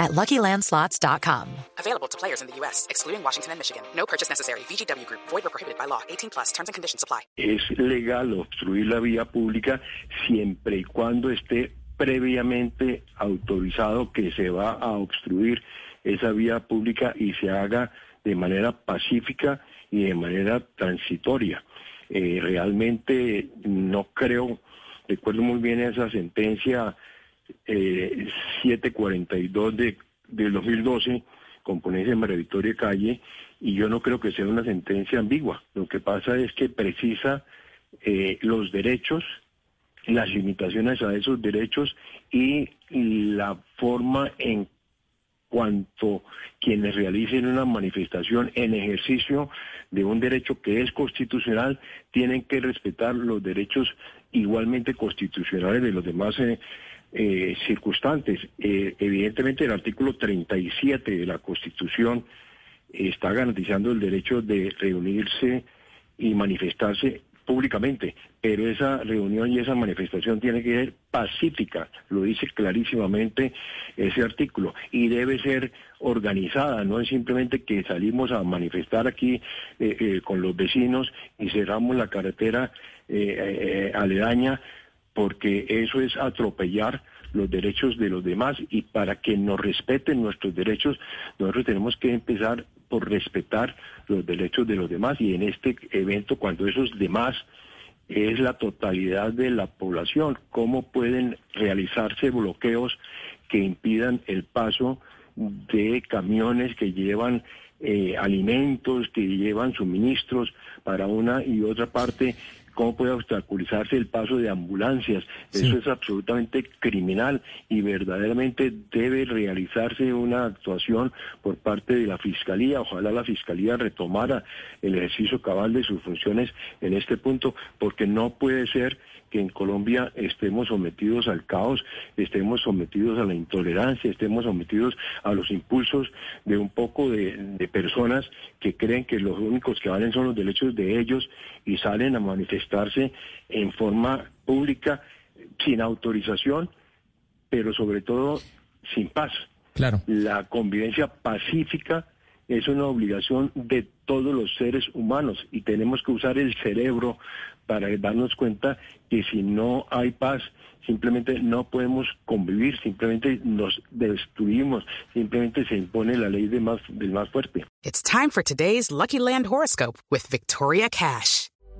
at LuckyLandSlots.com. Available to players in the U.S., excluding Washington and Michigan. No purchase necessary. VGW Group. Void or prohibited by law. 18 plus. Terms and conditions apply. Es legal obstruir la vía pública siempre y cuando esté previamente autorizado que se va a obstruir esa vía pública y se haga de manera pacífica y de manera transitoria. Eh, realmente no creo, recuerdo muy bien esa sentencia eh, 742 de, del 2012, con ponencia de María Victoria Calle, y yo no creo que sea una sentencia ambigua. Lo que pasa es que precisa eh, los derechos, las limitaciones a esos derechos y la forma en cuanto quienes realicen una manifestación en ejercicio de un derecho que es constitucional tienen que respetar los derechos igualmente constitucionales de los demás eh, eh, circunstantes. Eh, evidentemente el artículo 37 de la Constitución está garantizando el derecho de reunirse y manifestarse públicamente, pero esa reunión y esa manifestación tiene que ser pacífica, lo dice clarísimamente ese artículo, y debe ser organizada, no es simplemente que salimos a manifestar aquí eh, eh, con los vecinos y cerramos la carretera aledaña, porque eso es atropellar los derechos de los demás y para que nos respeten nuestros derechos, nosotros tenemos que empezar por respetar los derechos de los demás y en este evento cuando esos demás es la totalidad de la población, cómo pueden realizarse bloqueos que impidan el paso de camiones que llevan eh, alimentos, que llevan suministros para una y otra parte cómo puede obstaculizarse el paso de ambulancias. Eso es absolutamente criminal y verdaderamente debe realizarse una actuación por parte de la Fiscalía. Ojalá la Fiscalía retomara el ejercicio cabal de sus funciones en este punto, porque no puede ser que en Colombia estemos sometidos al caos, estemos sometidos a la intolerancia, estemos sometidos a los impulsos de un poco de, de personas que creen que los únicos que valen son los derechos de ellos y salen a manifestarse en forma pública sin autorización, pero sobre todo sin paz. Claro. La convivencia pacífica es una obligación de todos los seres humanos y tenemos que usar el cerebro para darnos cuenta que si no hay paz, simplemente no podemos convivir, simplemente nos destruimos, simplemente se impone la ley de más, del más fuerte. It's time for today's Lucky Land horoscope with Victoria Cash.